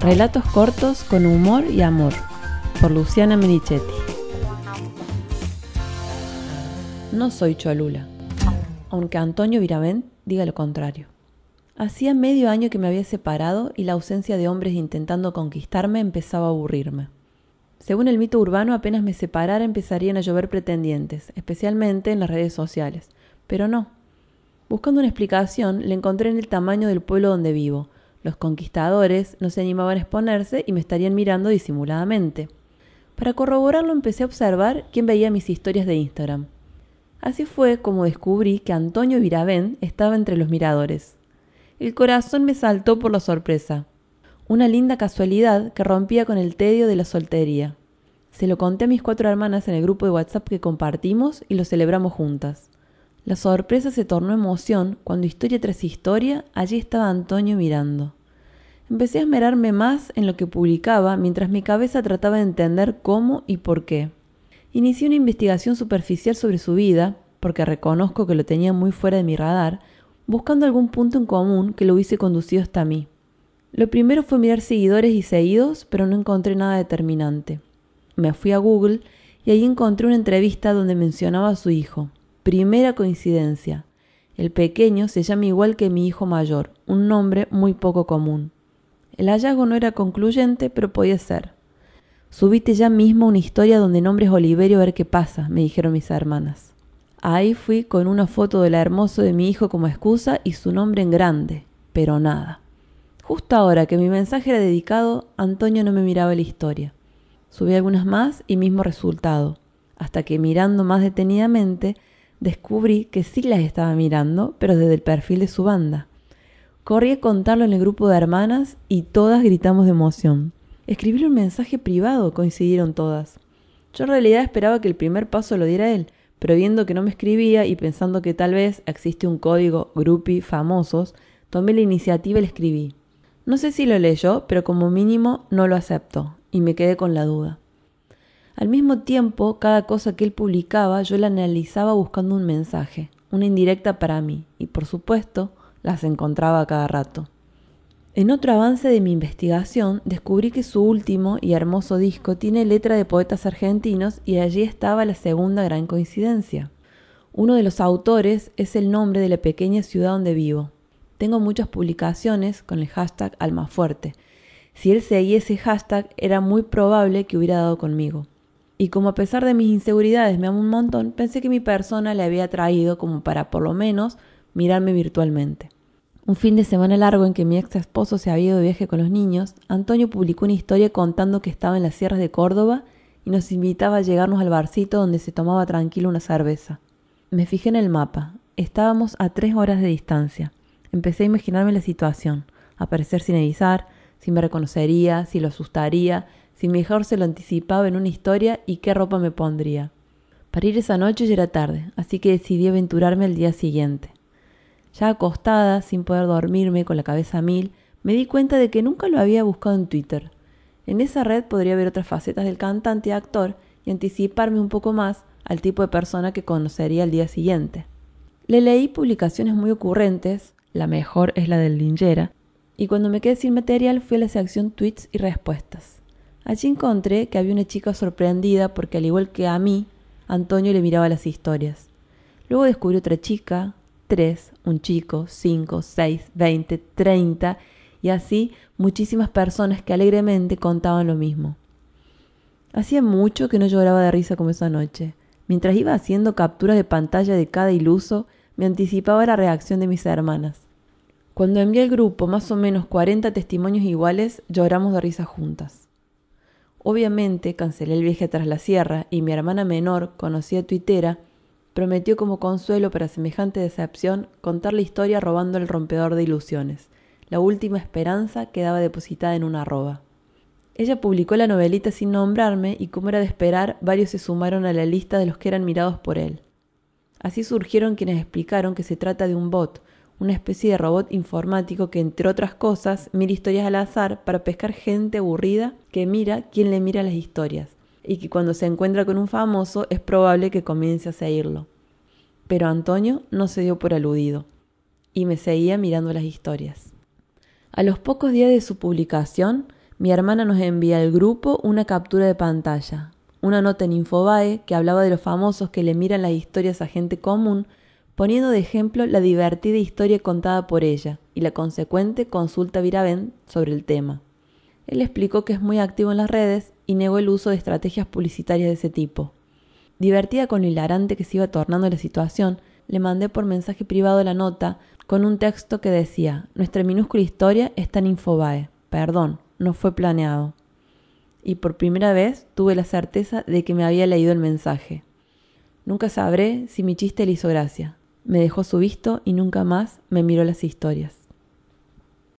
Relatos cortos con humor y amor, por Luciana Menichetti. No soy Cholula, aunque Antonio Viravent diga lo contrario. Hacía medio año que me había separado y la ausencia de hombres intentando conquistarme empezaba a aburrirme. Según el mito urbano, apenas me separara empezarían a llover pretendientes, especialmente en las redes sociales. Pero no. Buscando una explicación, le encontré en el tamaño del pueblo donde vivo, los conquistadores no se animaban a exponerse y me estarían mirando disimuladamente. Para corroborarlo empecé a observar quién veía mis historias de Instagram. Así fue como descubrí que Antonio Viravent estaba entre los miradores. El corazón me saltó por la sorpresa. Una linda casualidad que rompía con el tedio de la soltería. Se lo conté a mis cuatro hermanas en el grupo de WhatsApp que compartimos y lo celebramos juntas. La sorpresa se tornó emoción cuando historia tras historia allí estaba Antonio mirando. Empecé a esmerarme más en lo que publicaba mientras mi cabeza trataba de entender cómo y por qué. Inicié una investigación superficial sobre su vida, porque reconozco que lo tenía muy fuera de mi radar, buscando algún punto en común que lo hubiese conducido hasta mí. Lo primero fue mirar seguidores y seguidos, pero no encontré nada determinante. Me fui a Google y ahí encontré una entrevista donde mencionaba a su hijo. Primera coincidencia. El pequeño se llama igual que mi hijo mayor, un nombre muy poco común. El hallazgo no era concluyente, pero podía ser. Subite ya mismo una historia donde nombres Oliverio a ver qué pasa, me dijeron mis hermanas. Ahí fui con una foto del hermoso de mi hijo como excusa y su nombre en grande, pero nada. Justo ahora que mi mensaje era dedicado, Antonio no me miraba la historia. Subí algunas más y mismo resultado, hasta que mirando más detenidamente descubrí que sí las estaba mirando, pero desde el perfil de su banda. Corrí a contarlo en el grupo de hermanas y todas gritamos de emoción. Escribirle un mensaje privado, coincidieron todas. Yo en realidad esperaba que el primer paso lo diera él, pero viendo que no me escribía y pensando que tal vez existe un código grupi famosos, tomé la iniciativa y le escribí. No sé si lo leyó, pero como mínimo no lo aceptó, y me quedé con la duda. Al mismo tiempo, cada cosa que él publicaba yo la analizaba buscando un mensaje, una indirecta para mí, y por supuesto las encontraba a cada rato. En otro avance de mi investigación, descubrí que su último y hermoso disco tiene letra de poetas argentinos y allí estaba la segunda gran coincidencia. Uno de los autores es el nombre de la pequeña ciudad donde vivo. Tengo muchas publicaciones con el hashtag Almafuerte. Si él seguía ese hashtag, era muy probable que hubiera dado conmigo. Y como a pesar de mis inseguridades me amo un montón, pensé que mi persona le había traído como para por lo menos mirarme virtualmente. Un fin de semana largo en que mi ex esposo se había ido de viaje con los niños, Antonio publicó una historia contando que estaba en las sierras de Córdoba y nos invitaba a llegarnos al barcito donde se tomaba tranquilo una cerveza. Me fijé en el mapa. Estábamos a tres horas de distancia. Empecé a imaginarme la situación, aparecer sin avisar, si me reconocería, si lo asustaría, si mejor se lo anticipaba en una historia y qué ropa me pondría. Para ir esa noche ya era tarde, así que decidí aventurarme al día siguiente. Ya acostada, sin poder dormirme, con la cabeza mil, me di cuenta de que nunca lo había buscado en Twitter. En esa red podría ver otras facetas del cantante y actor y anticiparme un poco más al tipo de persona que conocería al día siguiente. Le leí publicaciones muy ocurrentes, la mejor es la del Lingera, y cuando me quedé sin material fui a la sección tweets y respuestas. Allí encontré que había una chica sorprendida porque al igual que a mí, Antonio le miraba las historias. Luego descubrí otra chica, tres, un chico, cinco, seis, veinte, treinta, y así muchísimas personas que alegremente contaban lo mismo. Hacía mucho que no lloraba de risa como esa noche. Mientras iba haciendo capturas de pantalla de cada iluso, me anticipaba la reacción de mis hermanas. Cuando envié al grupo más o menos cuarenta testimonios iguales, lloramos de risa juntas. Obviamente cancelé el viaje tras la sierra y mi hermana menor, conocida tuitera, prometió como consuelo para semejante decepción contar la historia robando el rompedor de ilusiones, la última esperanza quedaba depositada en una arroba. Ella publicó la novelita sin nombrarme y como era de esperar, varios se sumaron a la lista de los que eran mirados por él. Así surgieron quienes explicaron que se trata de un bot, una especie de robot informático que, entre otras cosas, mira historias al azar para pescar gente aburrida que mira quién le mira las historias, y que cuando se encuentra con un famoso es probable que comience a seguirlo. Pero Antonio no se dio por aludido, y me seguía mirando las historias. A los pocos días de su publicación, Mi hermana nos envía al grupo una captura de pantalla, una nota en Infobae que hablaba de los famosos que le miran las historias a gente común, poniendo de ejemplo la divertida historia contada por ella y la consecuente consulta a Viravent sobre el tema. Él explicó que es muy activo en las redes y negó el uso de estrategias publicitarias de ese tipo. Divertida con lo hilarante que se iba tornando la situación, le mandé por mensaje privado la nota con un texto que decía, nuestra minúscula historia está en Infobae. Perdón, no fue planeado y por primera vez tuve la certeza de que me había leído el mensaje. Nunca sabré si mi chiste le hizo gracia. Me dejó su visto y nunca más me miró las historias.